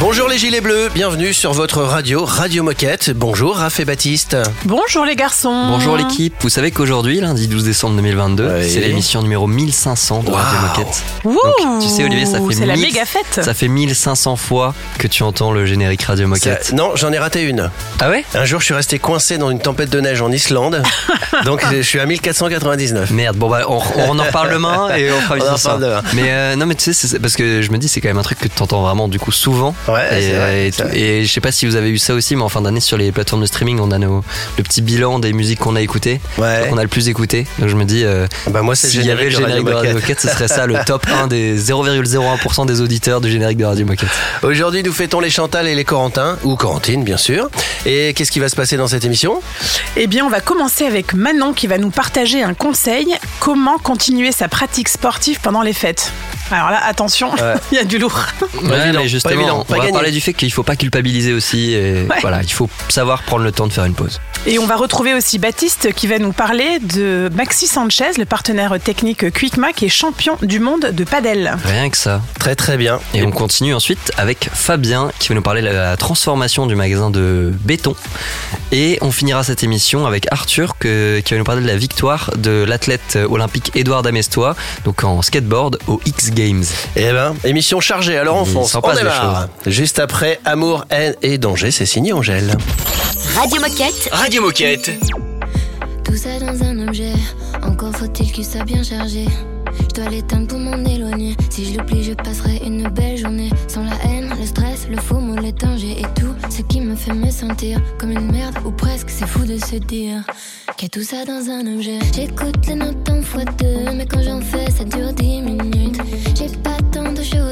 Bonjour les gilets bleus, bienvenue sur votre radio, Radio Moquette. Bonjour Raph et Baptiste. Bonjour les garçons. Bonjour l'équipe, vous savez qu'aujourd'hui, lundi 12 décembre 2022, Ouais. c'est l'émission numéro 1500 de Radio. Moquette. Donc, tu sais, Olivier, ça fait la 1000 méga fête. Ça fait 1500 fois que tu entends le générique Radio Moquette. Ça- non, j'en ai raté une. Ah ouais? Un jour, je suis resté coincé dans une tempête de neige en Islande. donc, je suis à 1499. Merde, bon bah on, on en reparle demain et on fera une On en demain. Mais euh, non mais tu sais, c'est parce que je me dis c'est quand même un truc que tu entends vraiment du coup souvent. Ouais, et, c'est vrai, et, c'est vrai. et je sais pas si vous avez eu ça aussi, mais en fin d'année sur les plateformes de streaming, on a nos, le petit bilan des musiques qu'on a écoutées, Ouais. qu'on a le plus écouté. Donc je me dis, euh, Bah, moi, c'est le s'il y avait le générique de Radio Moquette. Moquette, ce serait ça le top 1 des 0,01% des auditeurs du générique de Radio Moquette. Aujourd'hui, nous fêtons les Chantal et les Corentins, ou Corentine, bien sûr. Et qu'est-ce qui va se passer dans cette émission? Eh bien, on va commencer avec Manon qui va nous partager un conseil comment continuer sa pratique sportive pendant les fêtes? Alors là, attention, il Ouais. y a du lourd. Ouais, évident, mais pas justement, évident, on va parler du fait qu'il faut pas culpabiliser aussi. Et Ouais. Voilà, il faut savoir prendre le temps de faire une pause. Et on va retrouver aussi Baptiste qui va nous parler de Maxi Sanchez, le partenaire technique Quickma qui est champion du monde de padel. Rien que ça. Très très bien. Et on continue ensuite avec Fabien qui va nous parler de la transformation du magasin de béton. Et on finira cette émission avec Arthur que- qui va nous parler de la victoire de l'athlète olympique Édouard Damestois, donc en skateboard aux X Games. Eh ben, émission chargée, alors on fonce. S'en On passe des démarre. Juste après Amour, haine et danger, c'est signé Angèle. Radio Moquette. Radio Moquette. Tout ça dans un objet, encore faut-il qu'il soit bien chargé. Je dois l'éteindre pour m'en éloigner. Si je l'oublie, je passerai une belle journée. Sans la haine, le stress, le faux mot, les dangers et tout ce qui me fait me sentir comme une merde ou presque. C'est fou de se dire qu'il y a tout ça dans un objet. J'écoute les notes en fois deux, mais quand j'en fais, ça dure dix minutes. J'ai pas tant de choses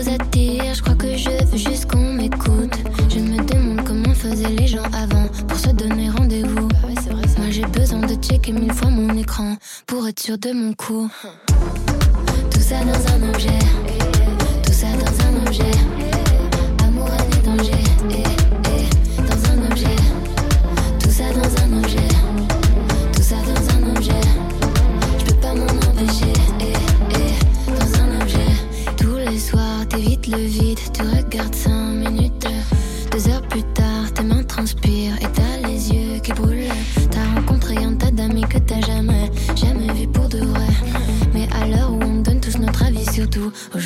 checker mille fois mon écran pour être sûr de mon coup. Tout ça dans un objet, tout ça dans un objet. Amour, et danger, dans un objet. Tout ça dans un objet, tout ça dans un objet. Je peux pas m'en empêcher, dans un objet. Tous les soirs, t'évites le vide,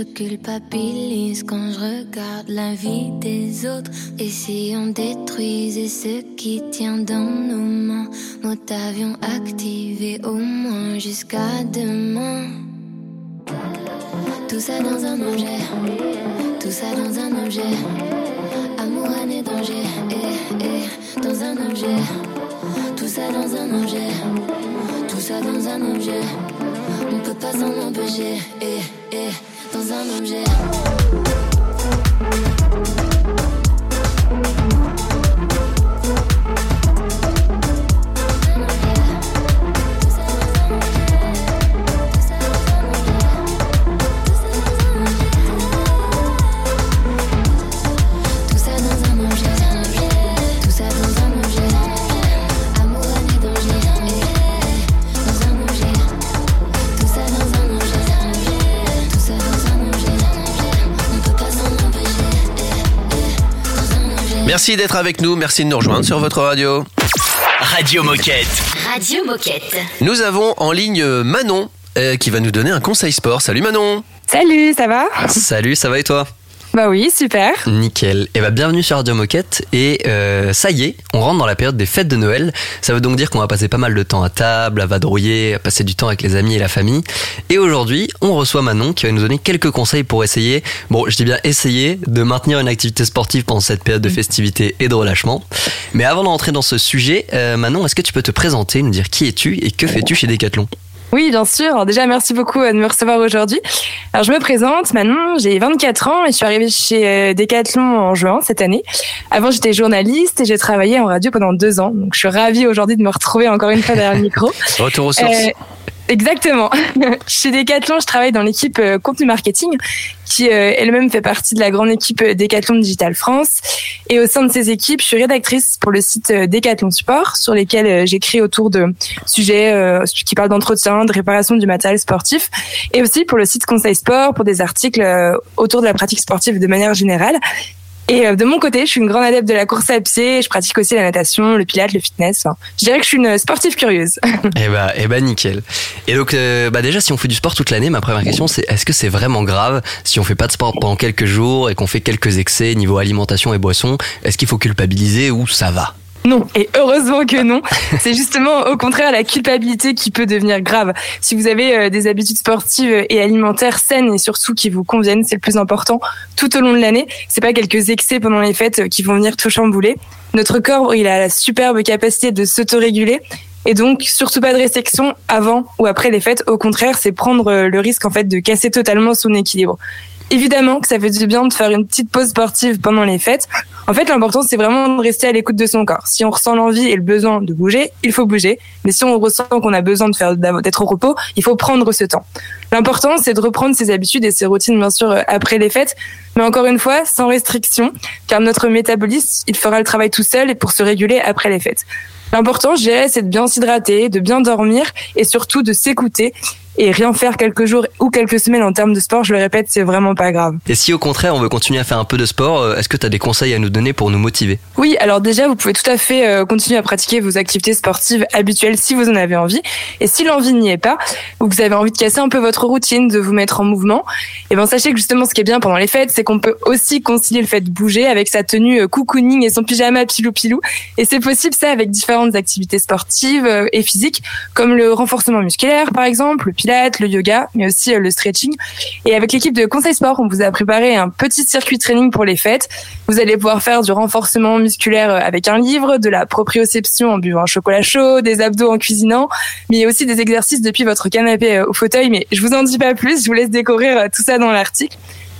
Je culpabilise quand je regarde la vie des autres. Et si on détruisait ce qui tient dans nos mains, mode avion activé au moins jusqu'à demain. Tout ça dans un objet, tout ça dans un objet. Amour, et danger, eh, eh, dans un objet. Tout ça dans un objet, tout ça dans un objet. On peut pas s'en empêcher, eh, eh, dans un objet. Merci d'être avec nous, merci de nous rejoindre sur votre radio. Radio Moquette. Radio Moquette. Nous avons en ligne Manon euh, qui va nous donner un conseil sport. Salut Manon Salut, ça va? Salut, ça va et toi? Bah oui, super. Nickel. Et bah bienvenue sur Radio Moquette. Et euh, ça y est, on rentre dans la période des fêtes de Noël. Ça veut donc dire qu'on va passer pas mal de temps à table, à vadrouiller, à passer du temps avec les amis et la famille. Et aujourd'hui, on reçoit Manon qui va nous donner quelques conseils pour essayer, bon je dis bien essayer, de maintenir une activité sportive pendant cette période de festivité et de relâchement. Mais avant d'entrer dans ce sujet, euh, Manon, est-ce que tu peux te présenter, nous dire qui es-tu et que fais-tu chez Decathlon? Oui, bien sûr. Alors déjà, merci beaucoup euh, de me recevoir aujourd'hui. Alors, je me présente, Manon, j'ai 24 ans et je suis arrivée chez euh, Decathlon en juin cette année. Avant, j'étais journaliste et j'ai travaillé en radio pendant deux ans. Donc, je suis ravie aujourd'hui de me retrouver encore une fois derrière le micro. Retour aux sources. Euh, Exactement. Chez Decathlon, je travaille dans l'équipe euh, contenu marketing, qui euh, elle-même fait partie de la grande équipe euh, Decathlon Digital France. Et au sein de ces équipes, je suis rédactrice pour le site Decathlon Sport, sur lesquels j'écris autour de sujets qui parlent d'entretien, de réparation du matériel sportif, et aussi pour le site Conseil Sport, pour des articles autour de la pratique sportive de manière générale. Et euh, de mon côté, je suis une grande adepte de la course à pied. Je pratique aussi la natation, le pilate, le fitness. Je dirais que je suis une sportive curieuse. Eh bah, eh bah nickel. Et donc, euh, bah déjà, si on fait du sport toute l'année, ma première question, c'est est-ce que c'est vraiment grave si on fait pas de sport pendant quelques jours et qu'on fait quelques excès niveau alimentation et boisson? Est-ce qu'il faut culpabiliser ou ça va? Non, et heureusement que non. C'est justement au contraire la culpabilité qui peut devenir grave. Si vous avez euh, des habitudes sportives et alimentaires saines et surtout qui vous conviennent, c'est le plus important tout au long de l'année. C'est pas quelques excès pendant les fêtes euh, qui vont venir tout chambouler. Notre corps, il a la superbe capacité de s'autoréguler. Et donc, surtout pas de restriction avant ou après les fêtes. Au contraire, c'est prendre euh, le risque, en fait, de casser totalement son équilibre. Évidemment que ça fait du bien de faire une petite pause sportive pendant les fêtes. En fait, l'important, c'est vraiment de rester à l'écoute de son corps. Si on ressent l'envie et le besoin de bouger, il faut bouger. Mais si on ressent qu'on a besoin de faire, d'être au repos, il faut prendre ce temps. L'important, c'est de reprendre ses habitudes et ses routines, bien sûr, euh, après les fêtes. Mais encore une fois, sans restriction, car notre métabolisme, il fera le travail tout seul et pour se réguler après les fêtes. L'important, je dirais, c'est de bien s'hydrater, de bien dormir et surtout de s'écouter et rien faire quelques jours ou quelques semaines en termes de sport, je le répète, c'est vraiment pas grave. Et si au contraire on veut continuer à faire un peu de sport, euh, est-ce que tu as des conseils à nous donner pour nous motiver? Oui, alors déjà, vous pouvez tout à fait euh, continuer à pratiquer vos activités sportives habituelles si vous en avez envie. Et si l'envie n'y est pas, ou que vous avez envie de casser un peu votre routine, de vous mettre en mouvement, et ben sachez que justement ce qui est bien pendant les fêtes, c'est qu'on peut aussi concilier le fait de bouger avec sa tenue euh, cocooning et son pyjama pilou pilou. Et c'est possible ça avec différentes activités sportives et physiques, comme le renforcement musculaire par exemple, le yoga, mais aussi euh, le stretching. Et avec l'équipe de Conseil Sport, on vous a préparé un petit circuit training pour les fêtes. Vous allez pouvoir faire du renforcement musculaire euh, avec un livre, de la proprioception en buvant un chocolat chaud, des abdos en cuisinant, mais aussi des exercices depuis votre canapé euh, au fauteuil. Mais je vous en dis pas plus, je vous laisse découvrir tout ça dans l'article.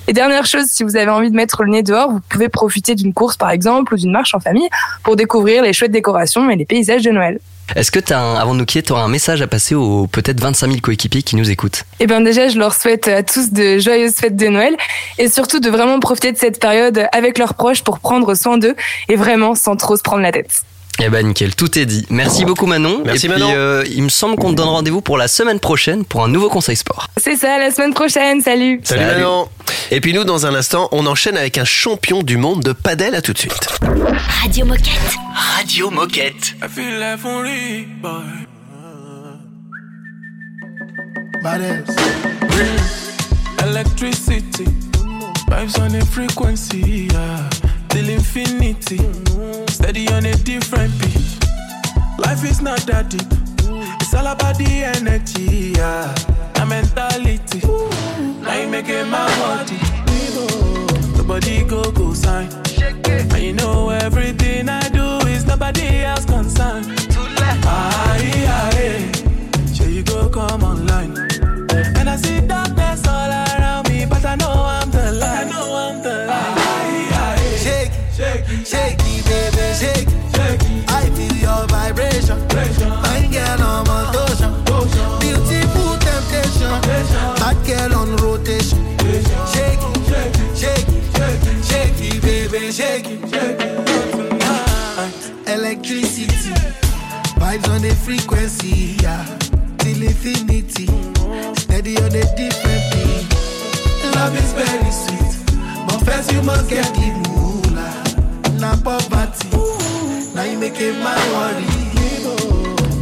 Et dernière chose, si vous avez envie de mettre le nez dehors, vous pouvez profiter d'une course par exemple ou d'une marche en famille pour découvrir les chouettes décorations et les paysages de Noël. Est-ce que, as avant de nous quitter, tu auras un message à passer aux peut-être 25 000 coéquipiers qui nous écoutent? Eh bien déjà, je leur souhaite à tous de joyeuses fêtes de Noël et surtout de vraiment profiter de cette période avec leurs proches pour prendre soin d'eux et vraiment sans trop se prendre la tête. Eh ben nickel, tout est dit. Merci beaucoup Manon. Merci, Et puis, Manon. euh, il me semble qu'on te donne rendez-vous pour la semaine prochaine pour un nouveau conseil sport. C'est ça, la semaine prochaine, salut Salut, Salut. Manon. Et puis nous, dans un instant, on enchaîne avec un champion du monde de padel. À tout de suite. Radio Moquette. Radio Moquette. I feel like only boy. Badass. Electricity. Vibes on a frequency, yeah. Till infinity. Steady on a different beat. Life is not that deep. It's all about the energy, yeah. The mentality. Now you making my body. The body go go sign. And you know everything I do is nobody else concerned. Must get the moolah. na poverty. Now you make it my worry.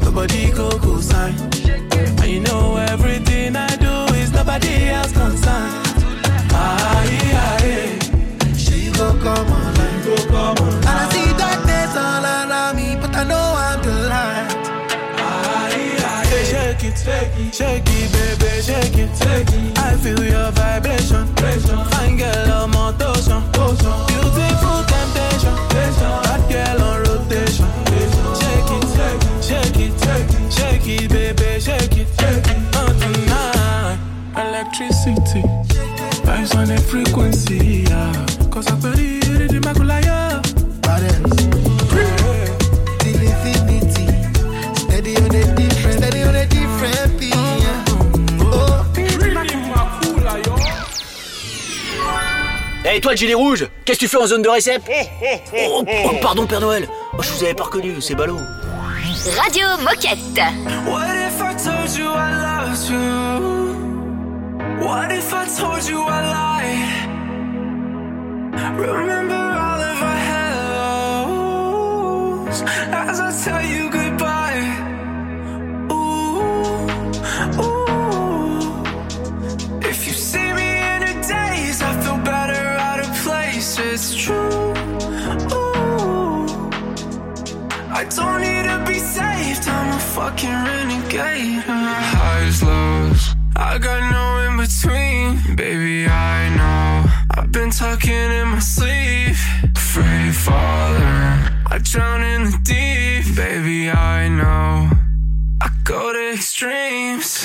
Nobody go go sign. And you know everything I do is nobody else concerned. Ah, yeah, yeah. She go come online. Shake it, shake it, shake it, baby, shake it, shake it. I feel your vibration. Fine girl toi le gilet rouge, qu'est-ce que tu fais en zone de récep oh, oh, pardon Père Noël, oh, je vous avais pas reconnu, c'est ballot. Radio Moquette. What if I told you I loved you? What if I told you I lied? Remember all of our hellos as I tell you fucking renegade. Uh. Highs, lows, I got no in between. Baby, I know. I've been talking in my sleep. Free falling, I drown in the deep. Baby, I know. I go to. Extremes.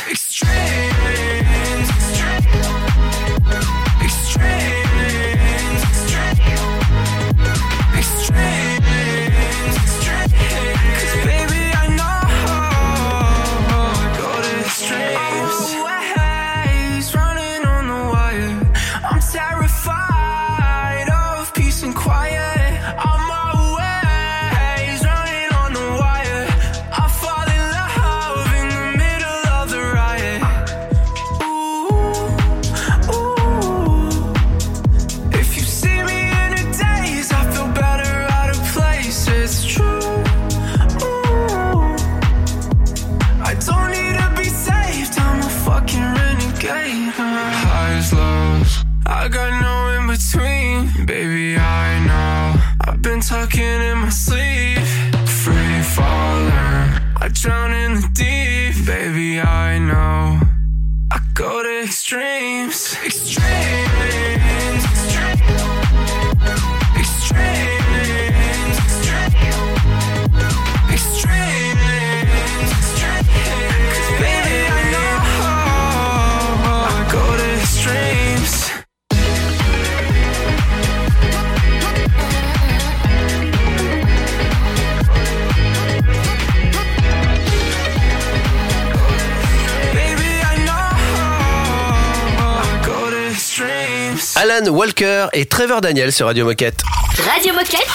Alan Walker et Trevor Daniel sur Radio Moquette. Radio Moquette.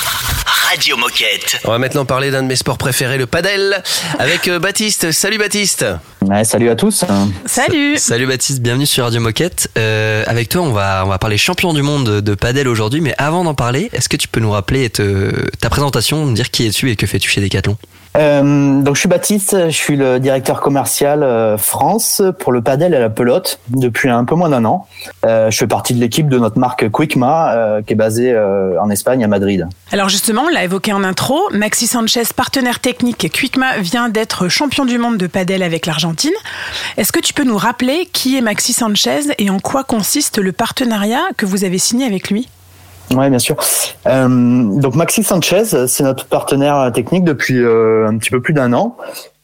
Radio Moquette. On va maintenant parler d'un de mes sports préférés, le padel, avec euh, Baptiste. Salut Baptiste. Ouais, salut à tous. Salut. Salut Baptiste, bienvenue sur Radio Moquette. Euh, avec toi, on va on va parler champion du monde de padel aujourd'hui, mais avant d'en parler, est-ce que tu peux nous rappeler te- ta présentation, nous dire qui es-tu et que fais-tu chez Decathlon? Euh, je suis Baptiste, je suis le directeur commercial euh, France pour le padel et la pelote depuis un peu moins d'un an. Euh, je fais partie de l'équipe de notre marque Quickma qui est basée en Espagne à Madrid. Alors justement, on l'a évoqué en intro, Maxi Sanchez, partenaire technique Quickma, vient d'être champion du monde de padel avec l'Argentine. Est-ce que tu peux nous rappeler qui est Maxi Sanchez et en quoi consiste le partenariat que vous avez signé avec lui? Ouais, bien sûr. Euh, donc Maxi Sanchez, c'est notre partenaire technique depuis euh, un petit peu plus d'un an.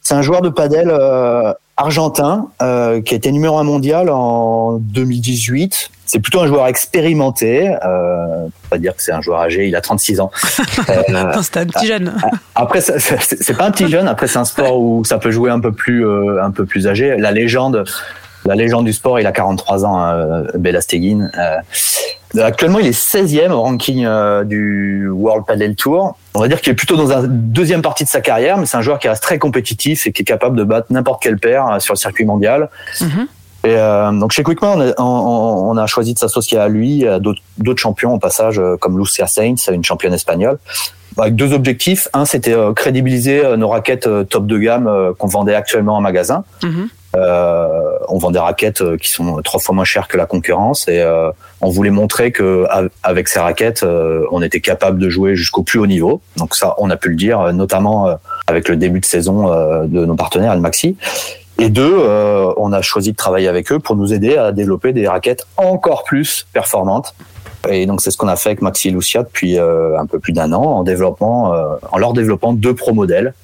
C'est un joueur de padel euh, argentin euh, qui a été numéro un mondial en 2018. C'est plutôt un joueur expérimenté. Euh, pas dire que c'est un joueur âgé. Il a 36 ans. Euh, C'est un petit jeune. après, ça- ça- c'est c'est pas un petit jeune. Après, c'est un sport où ça peut jouer un peu plus, euh, un peu plus âgé. La légende, la légende du sport, il a 43 ans, euh, Belasteguin. Euh, actuellement, il est 16e au ranking euh, du World Padel Tour. On va dire qu'il est plutôt dans la deuxième partie de sa carrière, mais c'est un joueur qui reste très compétitif et qui est capable de battre n'importe quel paire sur le circuit mondial. Mhm. Et euh, donc chez Quickma, on a, on, on a choisi de s'associer à lui, à d'autres champions au passage, comme Lucia Saints, une championne espagnole, avec deux objectifs. Un, c'était crédibiliser nos raquettes top de gamme qu'on vendait actuellement en magasin. Mhm. Euh, on vend des raquettes euh, qui sont trois fois moins chères que la concurrence et euh, on voulait montrer que av- avec ces raquettes, euh, on était capable de jouer jusqu'au plus haut niveau. Donc ça, on a pu le dire, euh, notamment euh, avec le début de saison euh, de nos partenaires El Maxi. Et deux, euh, on a choisi de travailler avec eux pour nous aider à développer des raquettes encore plus performantes. Et donc c'est ce qu'on a fait avec Maxi et Lucia depuis euh, un peu plus d'un an en développement, euh, en leur développant deux pro modèles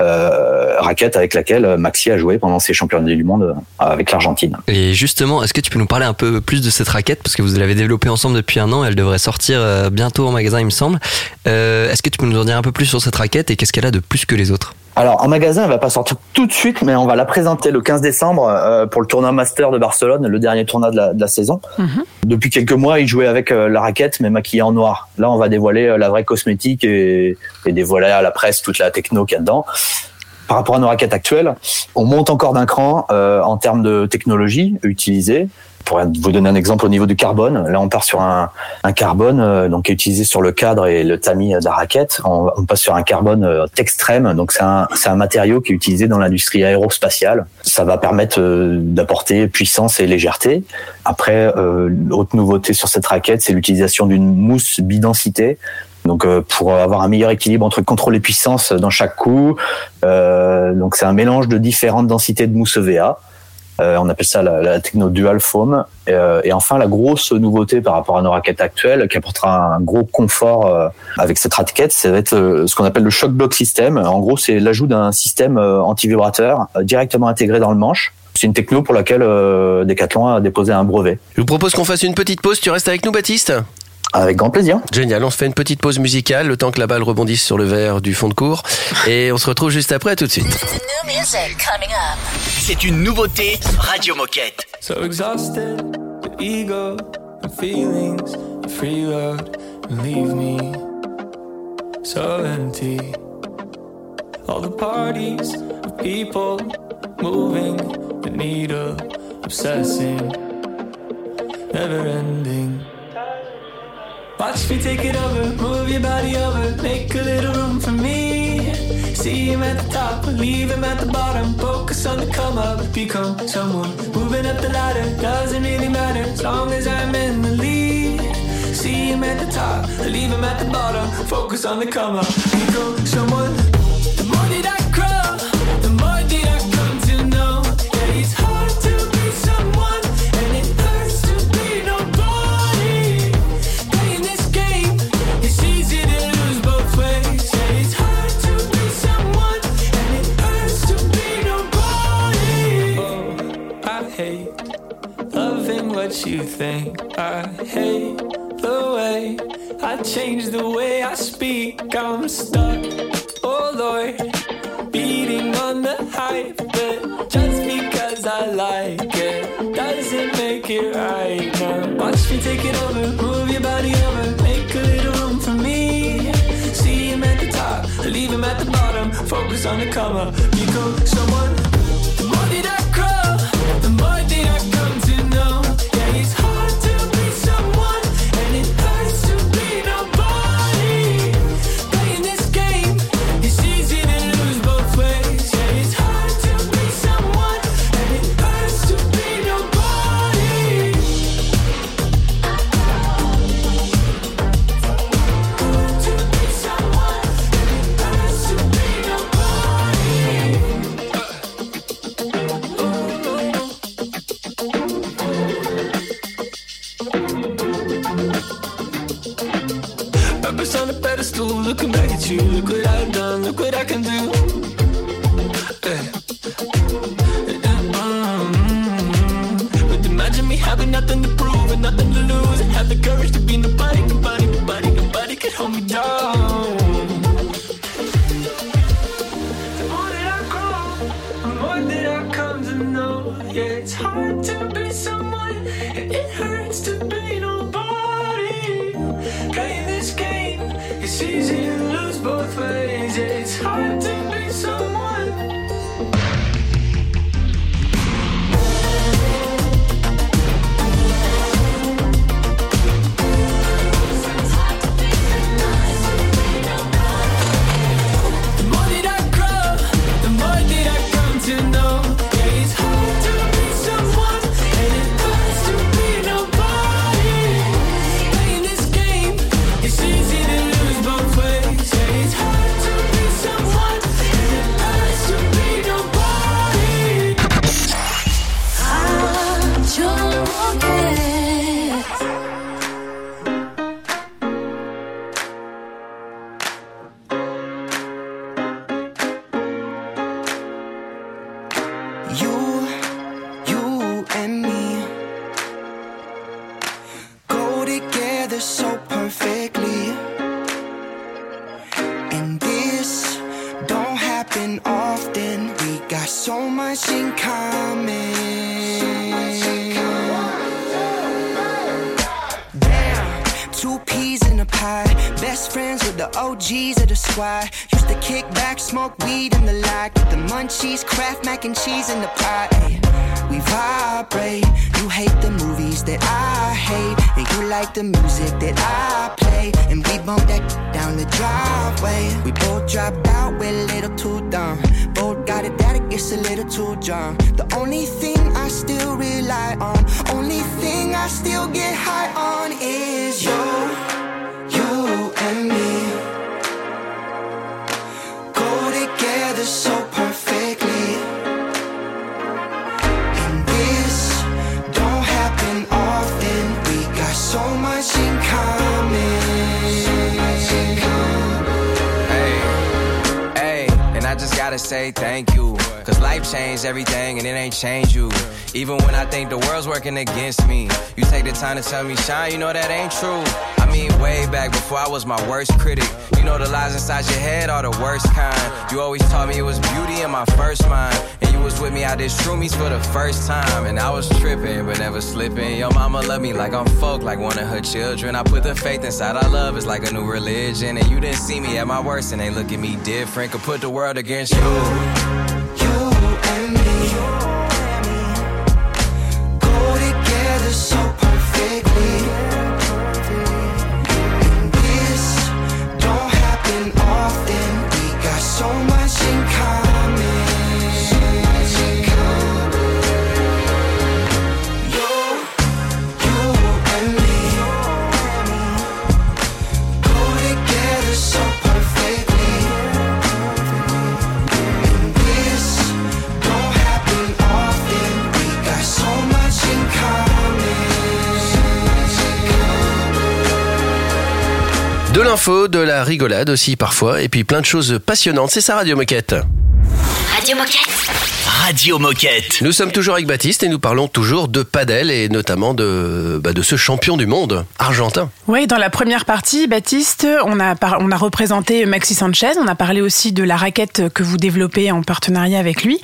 euh, raquettes avec laquelle Maxi a joué pendant ses championnats du monde euh, avec l'Argentine. Et justement, est-ce que tu peux nous parler un peu plus de cette raquette? Parce que vous l'avez développée ensemble depuis un an, elle devrait sortir euh, bientôt en magasin, il me semble. Euh, est-ce que tu peux nous en dire un peu plus sur cette raquette et qu'est-ce qu'elle a de plus que les autres? Alors en magasin, elle va pas sortir tout de suite, mais on va la présenter le 15 décembre euh, pour le tournoi Master de Barcelone, le dernier tournoi de la, de la saison. Mhm. Depuis quelques mois, il jouait avec euh, la raquette, mais maquillée en noir. Là, on va dévoiler euh, la vraie cosmétique et, et dévoiler à la presse toute la techno qu'il y a dedans. Par rapport à nos raquettes actuelles, on monte encore d'un cran euh, en termes de technologie utilisée. Pour vous donner un exemple au niveau du carbone, là on part sur un, un carbone euh, donc utilisé sur le cadre et le tamis de la raquette. On, on passe sur un carbone euh, extrême, donc c'est un, un matériau qui est utilisé dans l'industrie aérospatiale. Ça va permettre euh, d'apporter puissance et légèreté. Après, euh, l'autre nouveauté sur cette raquette, c'est l'utilisation d'une mousse bidensité. Donc euh, pour avoir un meilleur équilibre entre contrôle et puissance dans chaque coup, euh, donc c'est un mélange de différentes densités de mousse EVA. Euh, on appelle ça la, la techno dual foam. Euh, et enfin, la grosse nouveauté par rapport à nos raquettes actuelles, qui apportera un gros confort euh, avec cette raquette, ça va être ce qu'on appelle le shock block system. En gros, c'est l'ajout d'un système anti-vibrateur directement intégré dans le manche. C'est une techno pour laquelle Decathlon a déposé un brevet. Je vous propose qu'on fasse une petite pause. Tu restes avec nous, Baptiste? Avec grand plaisir. Génial, on se fait une petite pause musicale, le temps que la balle rebondisse sur le verre du fond de cours. Et on se retrouve juste après, tout de suite. C'est une nouveauté Radio Moquette. So exhausted, the ego and feelings and freeload leave me so empty. All the parties of people moving the needle, obsessing, never ending. Watch me take it over, move your body over, make a little room for me. See him at the top, leave him at the bottom. Focus on the come up, become someone. Moving up the ladder, doesn't really matter as long as I'm in the lead. See him at the top, leave him at the bottom. Focus on the come up, become someone. You think. I hate the way I change the way I speak. I'm stuck. Oh Lord, beating on the hype, but just because I like it doesn't make it right. Now watch me take it over, move your body over, make a little room for me. See him at the top, leave him at the bottom. Focus on the come up, become someone. OGs of the squad. Used to kick back, smoke weed in the lot. Get the munchies, craft mac and cheese in the pot. Ay, we vibrate. You hate the movies that I hate, and you like the music that I play. And we bump that down the driveway. We both dropped out, we're a little too dumb. Both got it that it gets a little too drunk. The only thing I still rely on, only thing I still get high on is you, Gotta say thank you. Cause life changed everything and it ain't changed you. Even when I think the world's working against me, you take the time to tell me, Shine, you know that ain't true. I mean, way back before I was my worst critic. You know the lies inside your head are the worst kind. You always taught me it was beauty in my first mind. And you was with me out there shroomies for the first time. And I was tripping, but never slipping. Your mama love me like I'm folk, like one of her children. I put the faith inside our love, it's like a new religion. And you didn't see me at my worst and they look at me different. Could put the world against you. L'info, de la rigolade aussi parfois, et puis plein de choses passionnantes. C'est ça Radio Moquette. Radio Moquette. Radio Moquette. Nous sommes toujours avec Baptiste et nous parlons toujours de padel et notamment de, bah, de ce champion du monde argentin. Oui, dans la première partie, Baptiste, on a, par- on a représenté Maxi Sanchez, on a parlé aussi de la raquette que vous développez en partenariat avec lui.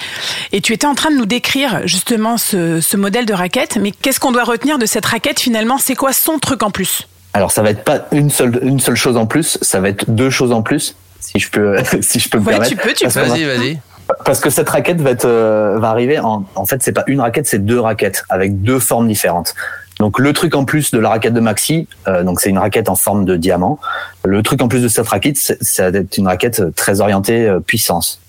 Et tu étais en train de nous décrire justement ce, ce modèle de raquette. Mais qu'est-ce qu'on doit retenir de cette raquette finalement? C'est quoi son truc en plus? Alors ça va être pas une seule une seule chose en plus, ça va être deux choses en plus, si je peux si je peux me Ouais, permettre. tu peux, tu peux. Vas-y, vas-y. Parce que cette raquette va être euh, va arriver en en fait c'est pas une raquette, c'est deux raquettes avec deux formes différentes. Donc le truc en plus de la raquette de Maxi, euh, donc c'est une raquette en forme de diamant. Le truc en plus de cette raquette, c'est ça va être une raquette très orientée euh, puissance.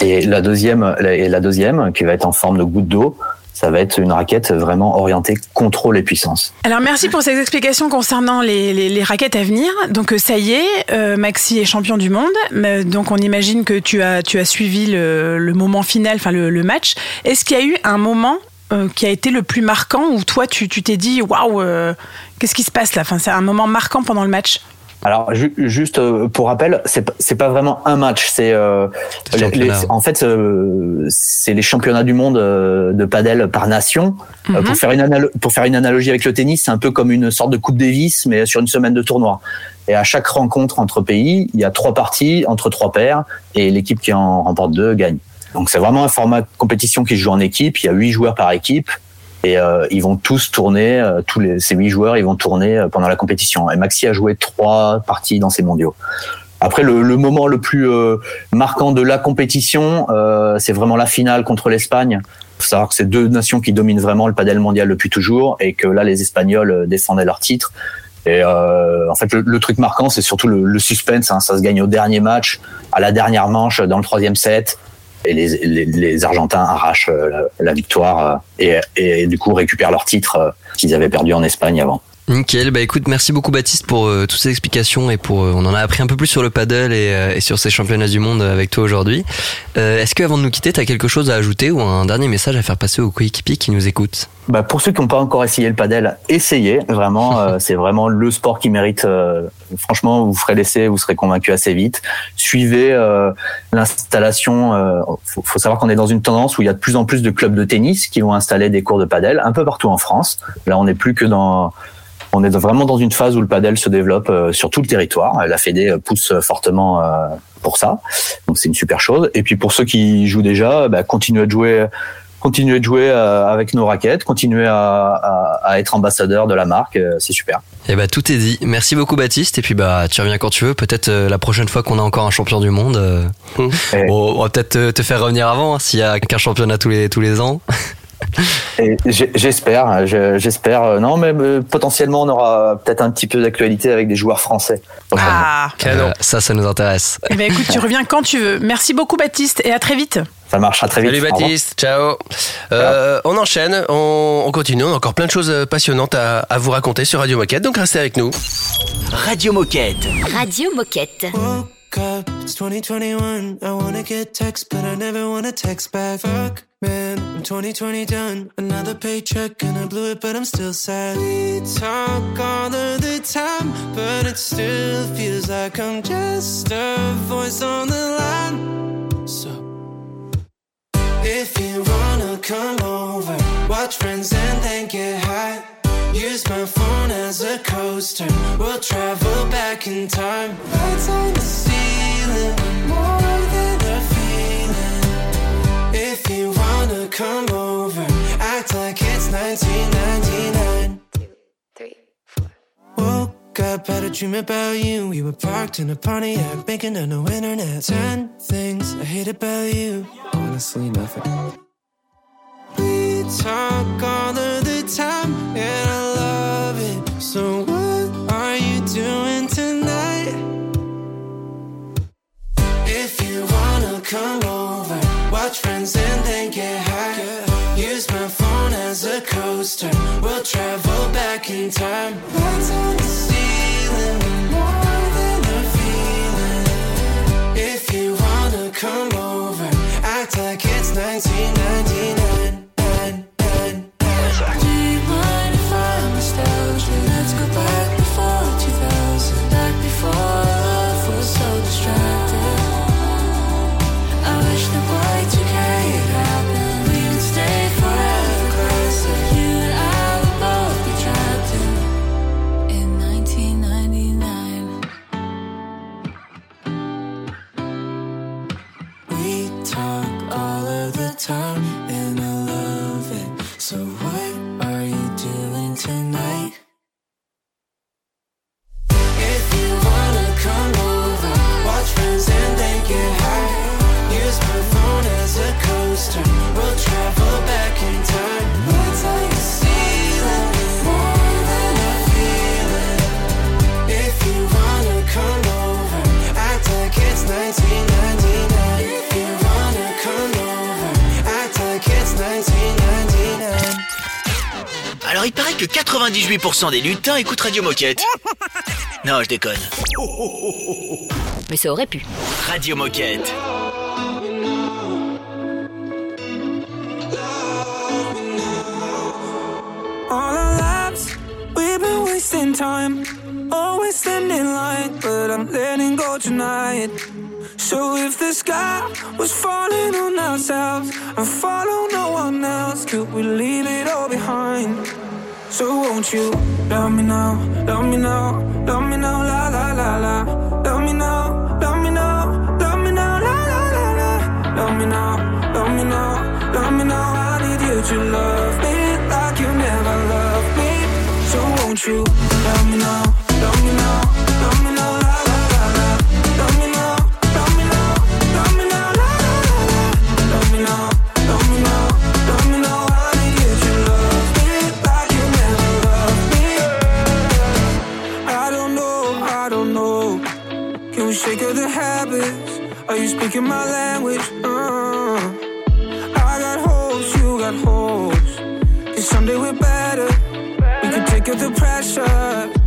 Et la deuxième, et la deuxième, qui va être en forme de goutte d'eau, ça va être une raquette vraiment orientée contrôle et puissance. Alors merci pour ces explications concernant les, les- raquettes à venir. Donc euh, ça y est, euh, Maxi est champion du monde. Mais, Donc on imagine que tu as, tu as suivi le, moment final, enfin le, match. Est-ce qu'il y a eu un moment euh, qui a été le plus marquant où toi tu t'es dit waouh, euh, qu'est-ce qui se passe là? Enfin c'est un moment marquant pendant le match. Alors ju- juste euh, pour rappel, c'est pas- c'est pas vraiment un match, c'est euh, en fait euh, c'est les championnats du monde euh, de padel par nation. Euh, Mhm. pour faire une pour faire une analogie avec le tennis, c'est un peu comme une sorte de Coupe Davis mais sur une semaine de tournoi. Et à chaque rencontre entre pays, il y a trois parties entre trois paires et l'équipe qui en remporte deux gagne. Donc c'est vraiment un format de compétition qui se joue en équipe. Il y a huit joueurs par équipe et euh, ils vont tous tourner. euh, tous les, ces huit joueurs, ils vont tourner euh, pendant la compétition. Et Maxi a joué trois parties dans ces mondiaux. Après, le, le moment le plus euh, marquant de la compétition, euh, c'est vraiment la finale contre l'Espagne. faut savoir que c'est deux nations qui dominent vraiment le padel mondial depuis toujours et que là, les Espagnols euh, défendaient leur titre. Et euh, en fait, le, le truc marquant, c'est surtout le, le suspense. Hein, ça se gagne au dernier match, à la dernière manche, dans le troisième set. Et les, les, les Argentins arrachent euh, la, victoire euh, et, et du coup récupèrent leur titre euh, qu'ils avaient perdu en Espagne avant. Nickel, bah écoute, merci beaucoup Baptiste pour euh, toutes ces explications et pour euh, on en a appris un peu plus sur le paddle et, euh, et sur ces championnats du monde avec toi aujourd'hui. Est-ce que avant de nous quitter, t'as quelque chose à ajouter ou un dernier message à faire passer aux coéquipiers qui nous écoutent? Bah pour ceux qui n'ont pas encore essayé le padel, essayez vraiment. c'est vraiment le sport qui mérite. franchement, vous ferez l'essai, vous serez convaincu assez vite. Suivez l'installation. Faut, faut savoir qu'on est dans une tendance où il y a de plus en plus de clubs de tennis qui vont installer des cours de padel un peu partout en France. Là, on n'est plus que dans On est vraiment dans une phase où le padel se développe euh, sur tout le territoire. La Fédé pousse fortement euh, pour ça, donc c'est une super chose. Et puis pour ceux qui jouent déjà, bah, continuez de jouer continuer de jouer euh, avec nos raquettes, continuer à, à, à être ambassadeur de la marque, euh, c'est super. Et bah tout est dit. Merci beaucoup Baptiste. Et puis bah tu reviens quand tu veux. Peut-être euh, la prochaine fois qu'on a encore un champion du monde, euh, bon, on va peut-être te, te faire revenir avant hein, s'il y a qu'un championnat tous les tous les ans. J'espère, je- j'espère. euh, Non, mais euh, potentiellement, on aura peut-être un petit peu d'actualité avec des joueurs français. Ah. Euh, ça, ça nous intéresse. Eh ben écoute, tu reviens quand tu veux. Merci beaucoup Baptiste et à très vite. Ça marchera très vite. Salut. Baptiste, ciao. Euh, on enchaîne, on, on continue, on a encore plein de choses passionnantes à, à vous raconter sur Radio Moquette, donc restez avec nous. Radio Moquette. Radio Moquette. Woke up, it's 2021. I wanna get text, but I never wanna text back. Fuck, man, I'm 2020 done. Another paycheck and I blew it, but I'm still sad. We talk all of the time, but it still feels like I'm just a voice on the line. So, if you wanna come over, watch friends and then get high. Use my phone as a coaster. We'll travel back in time. Lights on come over, act like it's 1999. Two, three, four. Woke up, had a dream about you. We were parked in a Pontiac, making on no internet. Ten things I hate about you. Honestly, nothing. We talk all of the time, and I love it. So what are you doing tonight? If you wanna come over, watch friends and then get travel back in time. 98% des lutins écoutent Radio Moquette. Non, je déconne. Mais ça aurait pu. Radio Moquette. All our lives, we've been wasting time. Always standing in line, but I'm letting go tonight. So if the sky was falling on ourselves and follow no one else, could we leave it all behind? So won't you love me now, love me now, love me now, la la la la. Love me now, love me now, love me now, la la la la. Love me now, love me now, love me now. I need you to love me like you never loved me. So won't you love me now, habits? Are you speaking my language? Uh, I got you got someday we're better. We could take up the pressure.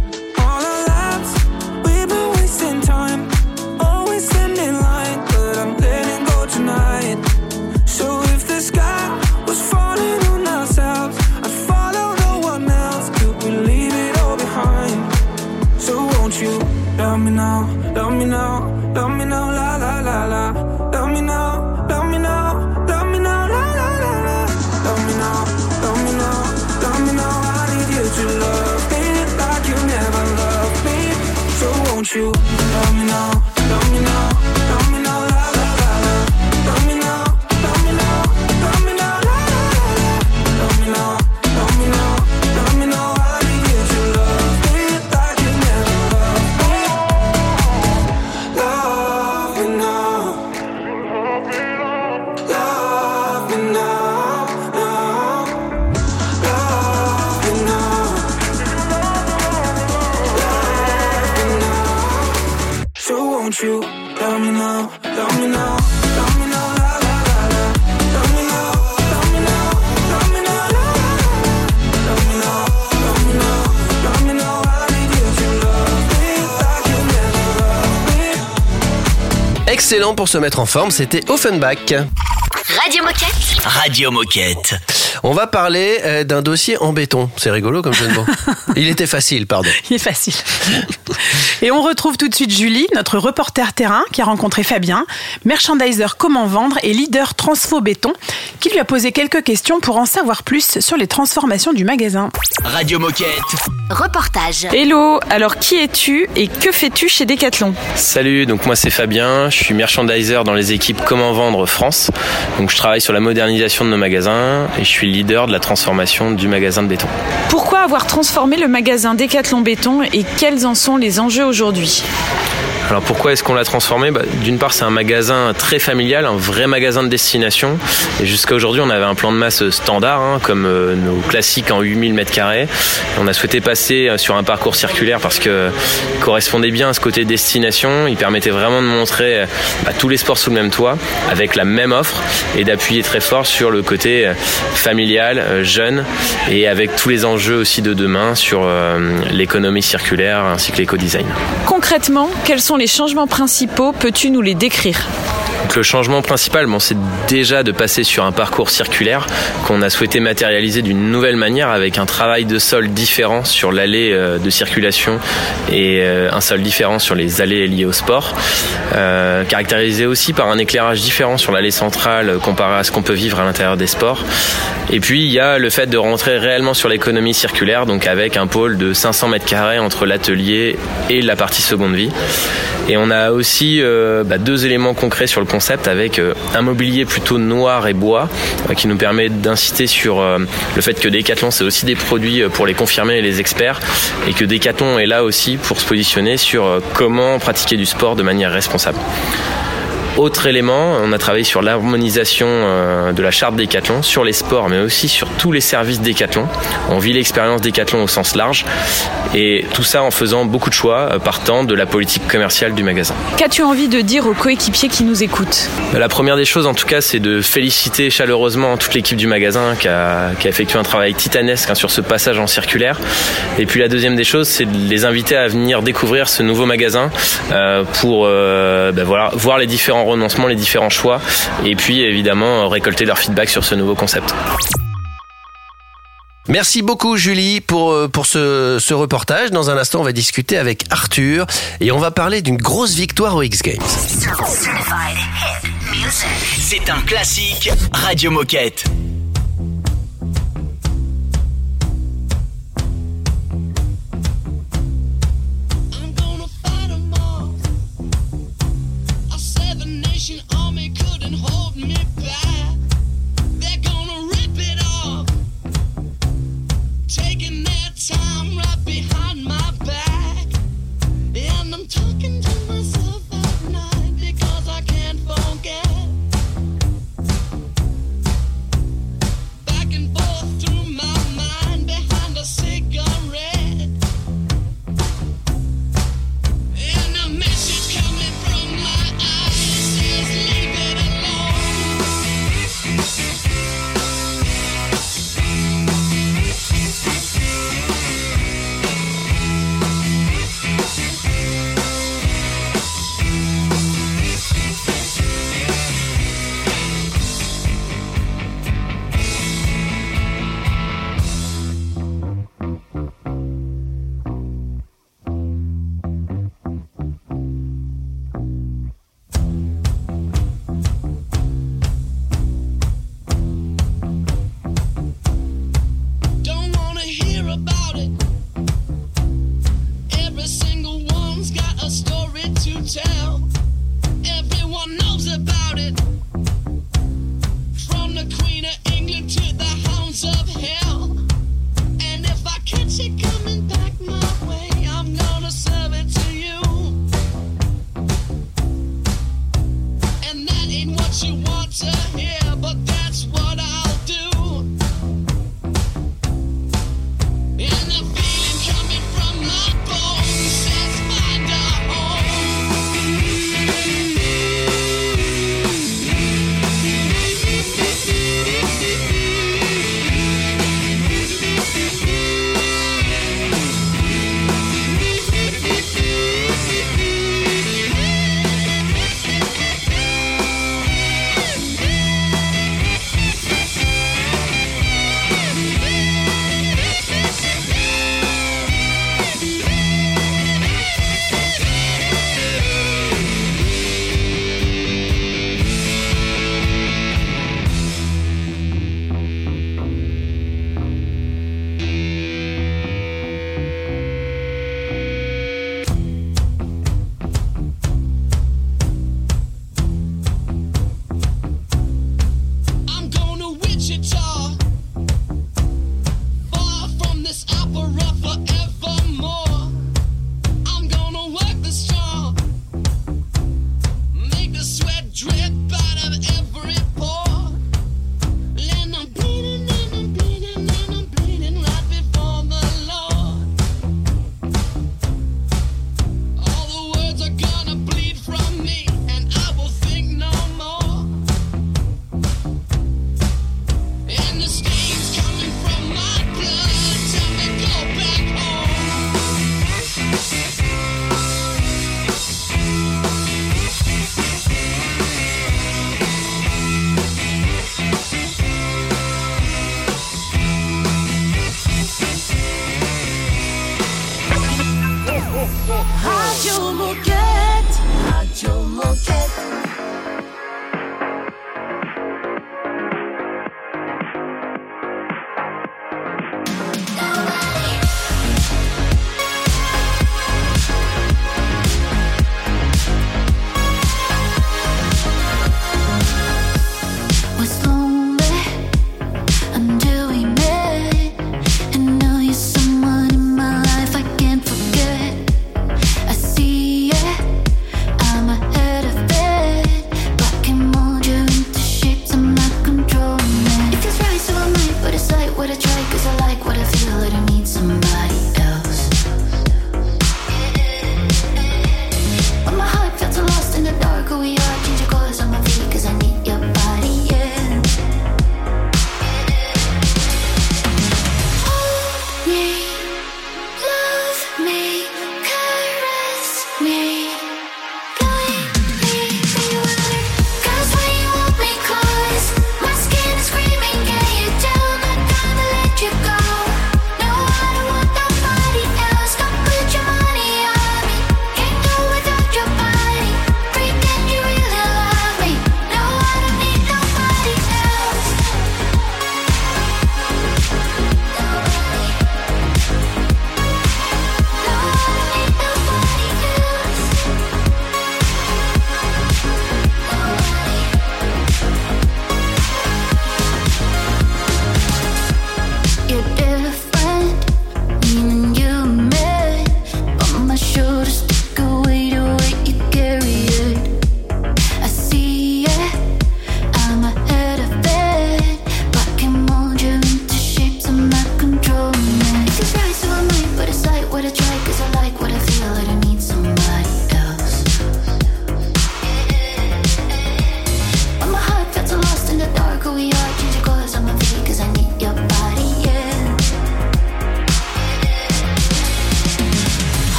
Pour se mettre en forme, c'était Offenbach. Radio Moquette. Radio Moquette. On va parler euh, d'un dossier en béton. C'est rigolo comme jeu de mots. Il était facile, pardon. Il est facile. Et on retrouve tout de suite Julie, notre reporter terrain, qui a rencontré Fabien, merchandiser comment vendre et leader transfo béton, qui lui a posé quelques questions pour en savoir plus sur les transformations du magasin. Radio Moquette. Reportage. Hello, alors qui es-tu et que fais-tu chez Decathlon? Salut, donc moi c'est Fabien, je suis merchandiser dans les équipes Comment Vendre France. Donc je travaille sur la modernisation de nos magasins et je suis leader de la transformation du magasin de béton. Pourquoi avoir transformé le magasin Decathlon Béton et quels en sont les enjeux aujourd'hui? Alors pourquoi est-ce qu'on l'a transformé Bah, D'une part c'est un magasin très familial, un vrai magasin de destination. Et jusqu'à aujourd'hui on avait un plan de masse standard, hein, comme euh, nos classiques en 8000 m2. On a souhaité passer euh, sur un parcours circulaire parce que correspondait bien à ce côté destination. Il permettait vraiment de montrer euh, bah, tous les sports sous le même toit, avec la même offre, et d'appuyer très fort sur le côté familial, jeune, et avec tous les enjeux aussi de demain sur l'économie circulaire ainsi que l'éco-design. Concrètement, quels sont les changements principaux. Peux-tu nous les décrire? Donc le changement principal, bon, c'est déjà de passer sur un parcours circulaire qu'on a souhaité matérialiser d'une nouvelle manière avec un travail de sol différent sur l'allée euh, de circulation et euh, un sol différent sur les allées liées au sport, Euh, caractérisé aussi par un éclairage différent sur l'allée centrale comparé à ce qu'on peut vivre à l'intérieur des sports. Et puis il y a le fait de rentrer réellement sur l'économie circulaire, donc avec un pôle de 500 mètres carrés entre l'atelier et la partie seconde vie. Et on a aussi bah, deux éléments concrets sur le avec euh, un mobilier plutôt noir et bois euh, qui nous permet d'inciter sur euh, le fait que Decathlon c'est aussi des produits pour les confirmés et les experts et que Decathlon est là aussi pour se positionner sur comment pratiquer du sport de manière responsable. Autre élément, on a travaillé sur l'harmonisation euh, de la charte Décathlon, sur les sports, mais aussi sur tous les services Décathlon. On vit l'expérience Décathlon au sens large, et tout ça en faisant beaucoup de choix, euh, partant de la politique commerciale du magasin. Qu'as-tu envie de dire aux coéquipiers qui nous écoutent? La première des choses, en tout cas, c'est de féliciter chaleureusement toute l'équipe du magasin qui a, qui a effectué un travail titanesque hein, sur ce passage en circulaire. Et puis la deuxième des choses, c'est de les inviter à venir découvrir ce nouveau magasin euh, pour euh, ben voilà, voir les différents renoncements, les différents choix, et puis évidemment récolter leur feedback sur ce nouveau concept. Merci beaucoup Julie pour, euh, pour ce, ce reportage. Dans un instant, on va discuter avec Arthur et on va parler d'une grosse victoire aux X Games. C'est un classique Radio Moquette.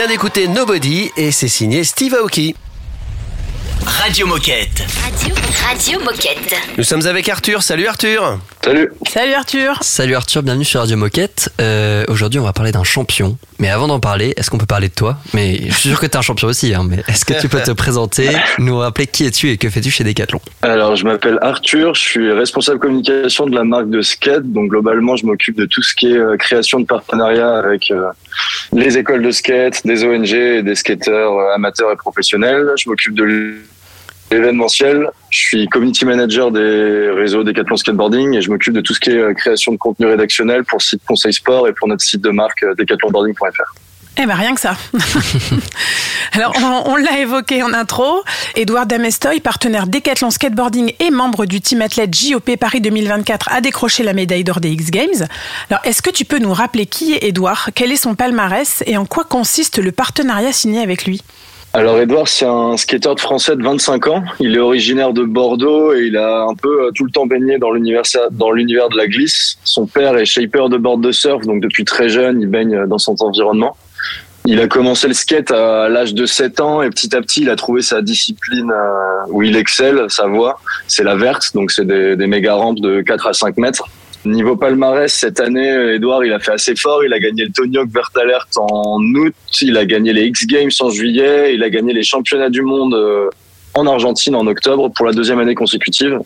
Vient d'écouter Nobody et c'est signé Steve Aoki. Radio Moquette. Radio, Radio Moquette. Nous sommes avec Arthur. Salut Arthur. Salut. Salut Arthur. Salut Arthur, bienvenue sur Radio Moquette. Euh, Aujourd'hui, on va parler d'un champion. Mais avant d'en parler, est-ce qu'on peut parler de toi? Mais je suis sûr que t'es un champion aussi. Hein, mais est-ce que tu peux te présenter, nous rappeler qui es-tu et que fais-tu chez Decathlon? Alors, je m'appelle Arthur, je suis responsable communication de la marque de skate. Donc, globalement, je m'occupe de tout ce qui est euh, création de partenariats avec euh, les écoles de skate, des ONG et des skateurs euh, amateurs et professionnels. Je m'occupe de l'événementiel. Je suis community manager des réseaux Decathlon Skateboarding et je m'occupe de tout ce qui est euh, création de contenu rédactionnel pour site Conseil Sport et pour notre site de marque euh, decathlonboarding.fr. Eh ben rien que ça. Alors on, on l'a évoqué en intro, Edouard Damestoy, partenaire Decathlon Skateboarding et membre du team athlète JOP Paris 2024, a décroché la médaille d'or des X Games. Alors est-ce que tu peux nous rappeler qui est Edouard, quel est son palmarès? Et en quoi consiste le partenariat signé avec lui? Alors Edouard, c'est un skateur de français de 25 ans. Il est originaire de Bordeaux et il a un peu euh, tout le temps baigné dans l'univers dans l'univers de la glisse. Son père est shaper de board de surf, donc depuis très jeune, il baigne dans son environnement. Il a commencé le skate à l'âge de 7 ans et petit à petit, il a trouvé sa discipline euh, où il excelle, sa voie. C'est la verte, donc c'est des, des méga rampes de 4 à 5 mètres. Niveau palmarès, cette année, Edouard, il a fait assez fort. Il a gagné le Tony Hawk Vert Alert en août. Il a gagné les X Games en juillet. Il a gagné les championnats du monde euh, en Argentine en octobre pour la deuxième année consécutive.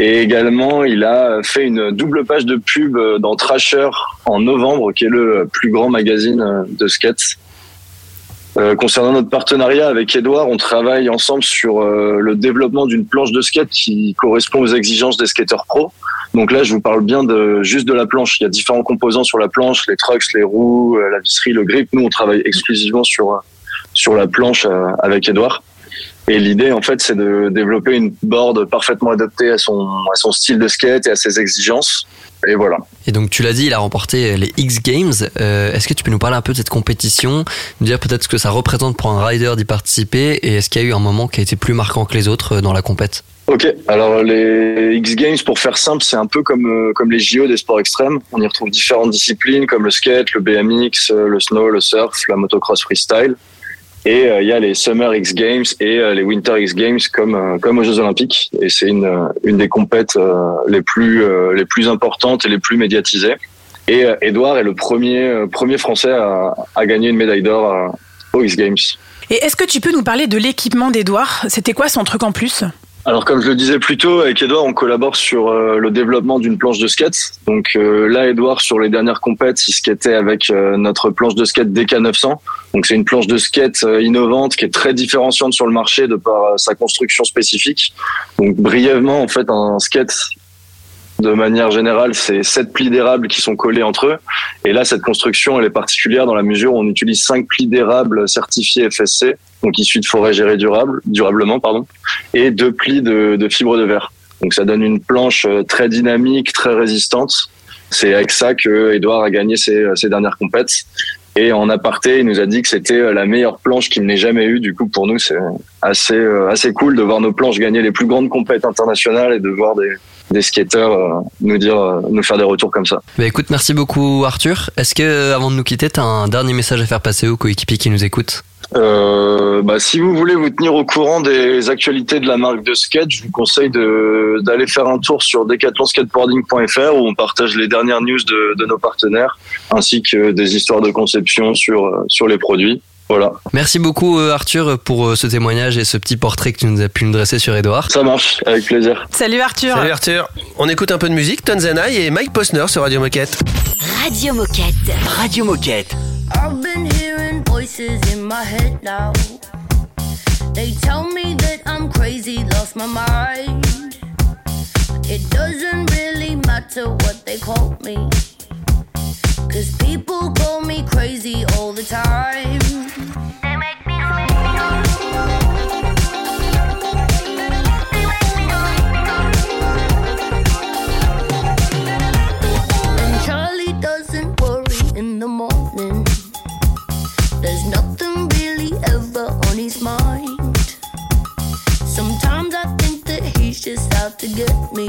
Et également, il a fait une double page de pub dans Trasher en novembre, qui est le plus grand magazine de skate. Euh, concernant notre partenariat avec Edouard, on travaille ensemble sur euh, le développement d'une planche de skate qui correspond aux exigences des skateurs pro. Donc là, je vous parle bien de juste de la planche. Il y a différents composants sur la planche, les trucks, les roues, euh, la visserie, le grip. Nous, on travaille exclusivement sur sur la planche euh, avec Edouard. Et l'idée, en fait, c'est de développer une board parfaitement adaptée à son, à son style de skate et à ses exigences. Et voilà. Et donc tu l'as dit, il a remporté les X Games. Euh, est-ce que tu peux nous parler un peu de cette compétition, nous dire peut-être ce que ça représente pour un rider d'y participer et est-ce qu'il y a eu un moment qui a été plus marquant que les autres euh, dans la compète? Ok, alors les X Games, pour faire simple, c'est un peu comme, euh, comme les JO des sports extrêmes. On y retrouve différentes disciplines comme le skate, le BMX, le snow, le surf, la motocross freestyle. Et euh, il y a les Summer X Games et euh, les Winter X Games comme euh, comme aux Jeux Olympiques. Et c'est une une des compètes euh, les plus euh, les plus importantes et les plus médiatisées. Et euh, Edouard est le premier premier Français à, à gagner une médaille d'or euh, aux X Games. Et est-ce que tu peux nous parler de l'équipement d'Edouard C'était quoi son truc en plus? Alors comme je le disais plus tôt, avec Edouard, on collabore sur euh, le développement d'une planche de skate. Donc euh, là, Edouard, sur les dernières compètes, il skatait avec euh, notre planche de skate DK900. Donc c'est une planche de skate euh, innovante qui est très différenciante sur le marché de par euh, sa construction spécifique. Donc brièvement, en fait, un skate de manière générale, c'est sept plis d'érable qui sont collés entre eux. Et là, cette construction, elle est particulière dans la mesure où on utilise cinq plis d'érable certifiés FSC, donc issus de forêts gérées durable, durablement, pardon, et deux plis de, fibres de verre. Donc ça donne une planche euh, très dynamique, très résistante. C'est avec ça que Edouard a gagné ses, ses dernières compètes. Et en aparté, il nous a dit que c'était euh, la meilleure planche qu'il n'ait jamais eue. Du coup, pour nous, c'est assez euh, assez cool de voir nos planches gagner les plus grandes compètes internationales et de voir des, des skateurs euh, nous dire euh, nous faire des retours comme ça. Bah écoute, merci beaucoup Arthur. Est-ce que euh, avant de nous quitter, t'as un dernier message à faire passer aux coéquipiers qui nous écoutent? Euh, bah, si vous voulez vous tenir au courant des actualités de la marque de skate, je vous conseille d'aller faire un tour sur decathlonskateboarding.fr où on partage les dernières news de, de nos partenaires ainsi que des histoires de conception sur, sur les produits. Voilà. Merci beaucoup euh, Arthur pour euh, ce témoignage et ce petit portrait que tu nous as pu nous dresser sur Edouard. Ça marche, avec plaisir. Salut Arthur. Salut Arthur. On écoute un peu de musique, Tanzanai et Mike Posner sur Radio Moquette. Radio Moquette. Radio Moquette. I've been hearing voices in my head now. They tell me that I'm crazy, lost my mind. It doesn't really matter what they call me. Cause people call me crazy all the time. They make me And Charlie doesn't worry in the morning. There's nothing really ever on his mind. Sometimes I think that he's just out to get me.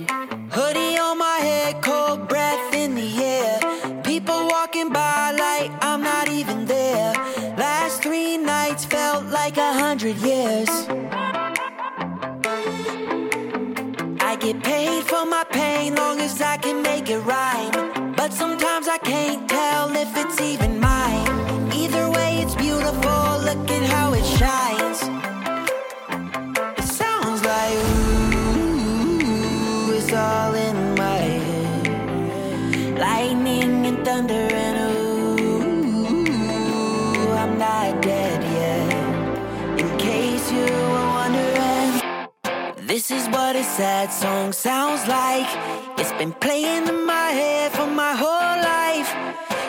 This is what a sad song sounds like. It's been playing in my head for my whole life.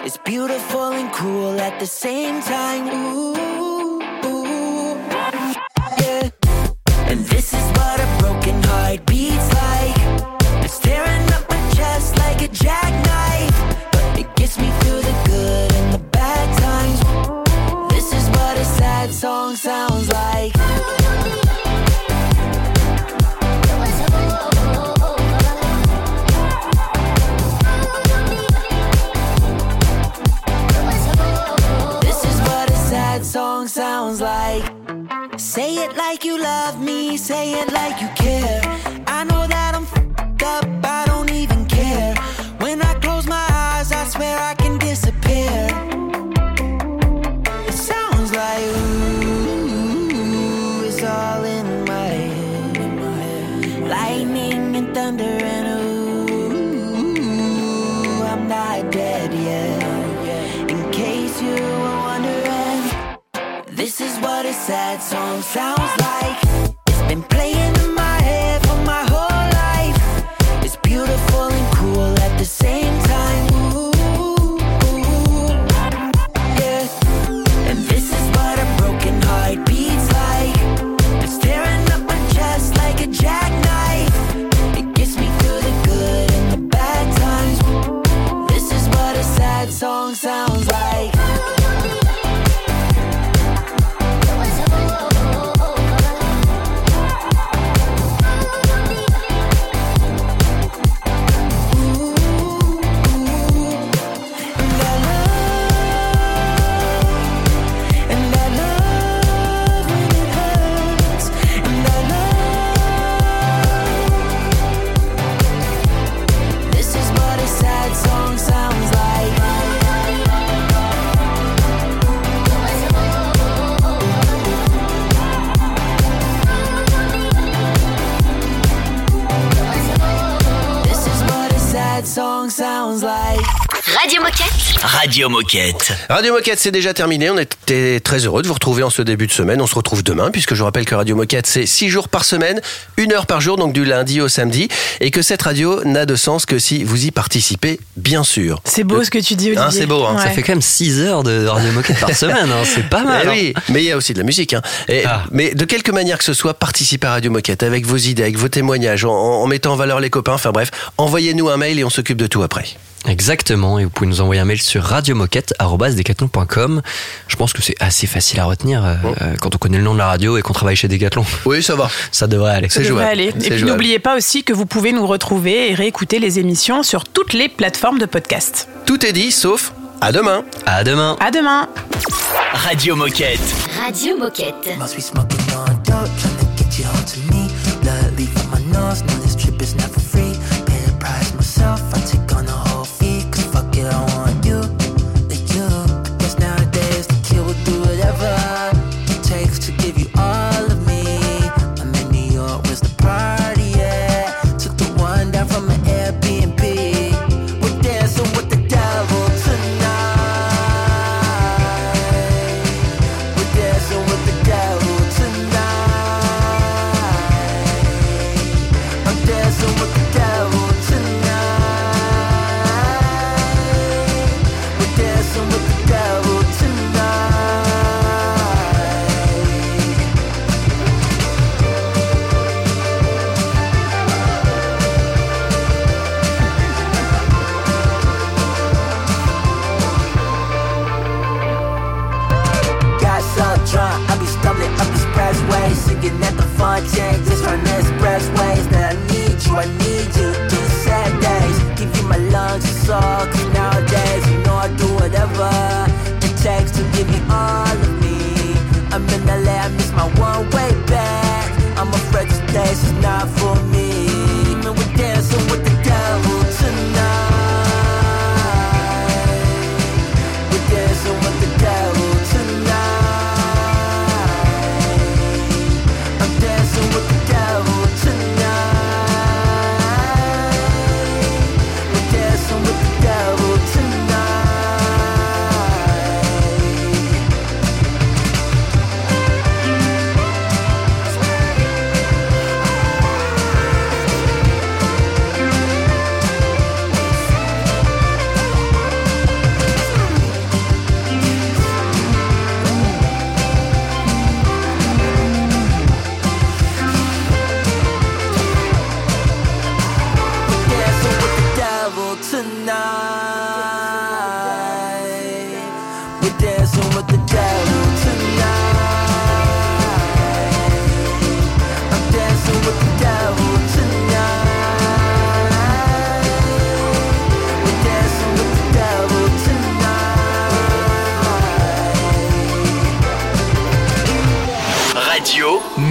It's beautiful and cruel at the same time. Ooh, you love me, say it like you care. I know that I'm fed up, I don't even care. When I close my eyes, I swear I can disappear. It sounds like ooh, it's all in my head. Lightning and thunder and ooh, I'm not dead yet. In case you were wondering, this is what a sad song sounds Radio Moquette. Radio Moquette, c'est déjà terminé. On était très heureux de vous retrouver en ce début de semaine. On se retrouve demain, puisque je rappelle que Radio Moquette, c'est 6 jours par semaine, une heure par jour, donc du lundi au samedi, et que cette radio n'a de sens que si vous y participez, bien sûr. C'est beau ce que tu dis, Olivier. Hein, c'est beau, hein. Ouais. Ça fait quand même 6 heures de Radio Moquette par semaine, hein, c'est pas mal. Eh hein. oui, mais il y a aussi de la musique. Hein. Et- Ah. Mais de quelque manière que ce soit, participez à Radio Moquette avec vos idées, avec vos témoignages, en, en mettant en valeur les copains. Enfin bref, envoyez-nous un mail et on s'occupe de tout après. Exactement, et vous pouvez nous envoyer un mail sur radiomoquette.com. Je pense que c'est assez facile à retenir euh, euh, quand on connaît le nom de la radio et qu'on travaille chez Decathlon. Oui, ça va. Ça devrait aller. Ça devrait aller. Et puis n'oubliez pas aussi que vous pouvez nous retrouver et réécouter les émissions sur toutes les plateformes de podcast. Tout est dit, sauf à demain. À demain. À demain. Radio Moquette. Radio Moquette.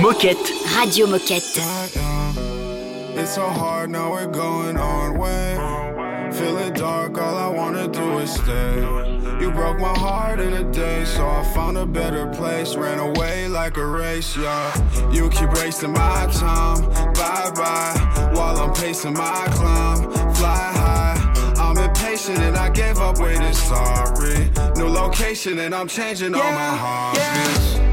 Moquette. Radio Moquette. It's so hard now we're going our way. Feeling dark, all I wanna do is stay. You broke my heart in a day, so I found a better place. Ran away like a race, yeah. You keep wasting my time, bye bye. While I'm pacing my climb, fly high. I'm impatient and I gave up waiting, sorry. New location and I'm changing all my heartbeats. I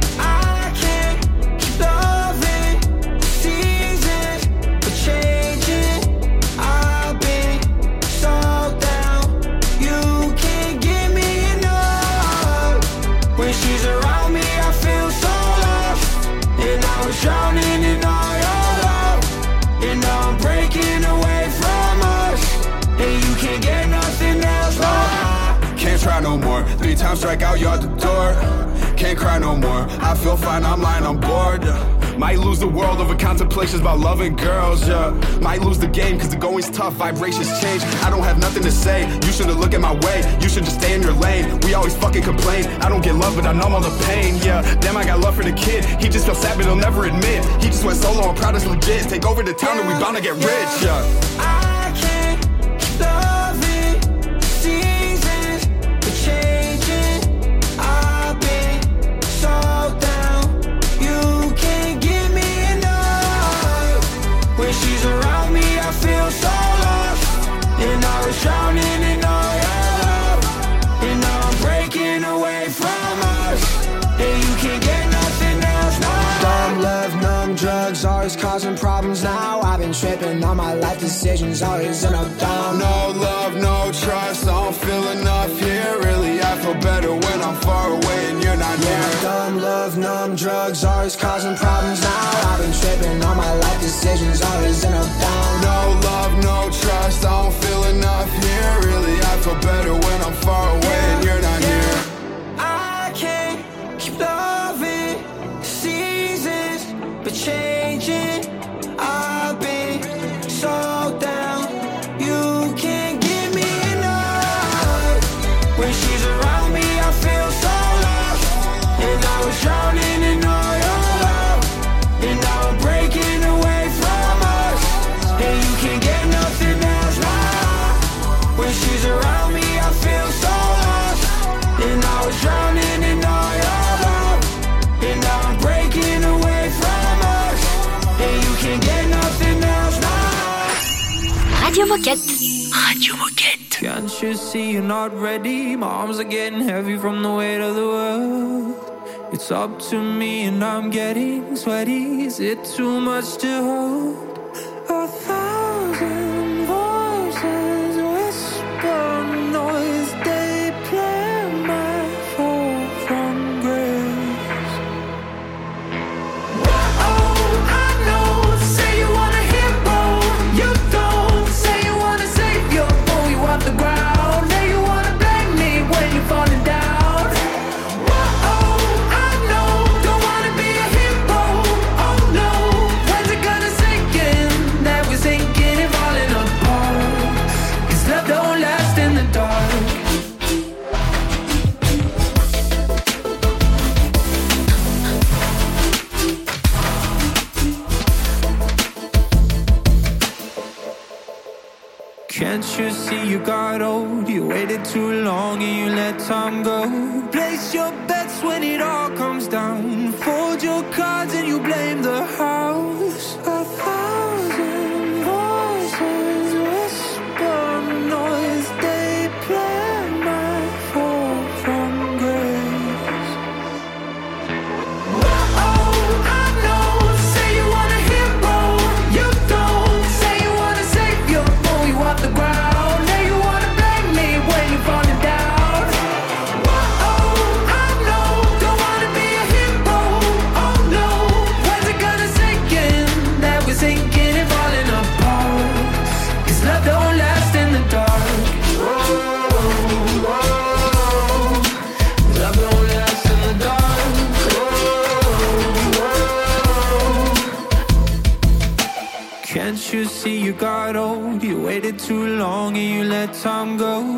times strike out, you out the door. Can't cry no more. I feel fine, I'm lying, I'm bored. Might lose the world over contemplations about loving girls, yeah. Might lose the game cause the going's tough, vibrations change. I don't have nothing to say. You shouldn't look at my way. You should just stay in your lane. We always fucking complain. I don't get love, but I numb all the pain, yeah. Damn, I got love for the kid. He just feels sad, but he'll never admit. He just went solo, I'm proud it's legit. Take over the town and we bound to get rich, yeah. I can't keep drowning numb drugs, always causing problems now. I've been tripping on my life decisions, always end up down. No love, no trust, I don't feel enough here. Really, I feel better when I'm far away and you're not Yeah, near. dumb love, numb drugs, always causing problems now. I've been tripping on my life decisions, always end up down. No love, no trust, I don't feel enough here. Really, I feel better when I'm far away and you're not near. Moquette. Radio Moquette. Can't you see you're not ready? My arms are getting heavy from the weight of the world. It's up to me and I'm getting sweaty. Is it too much to hold? see you got old. You waited too long and you let time go. Place your bets when it all comes down. Fold your cards and you blame the house. long and you let time go.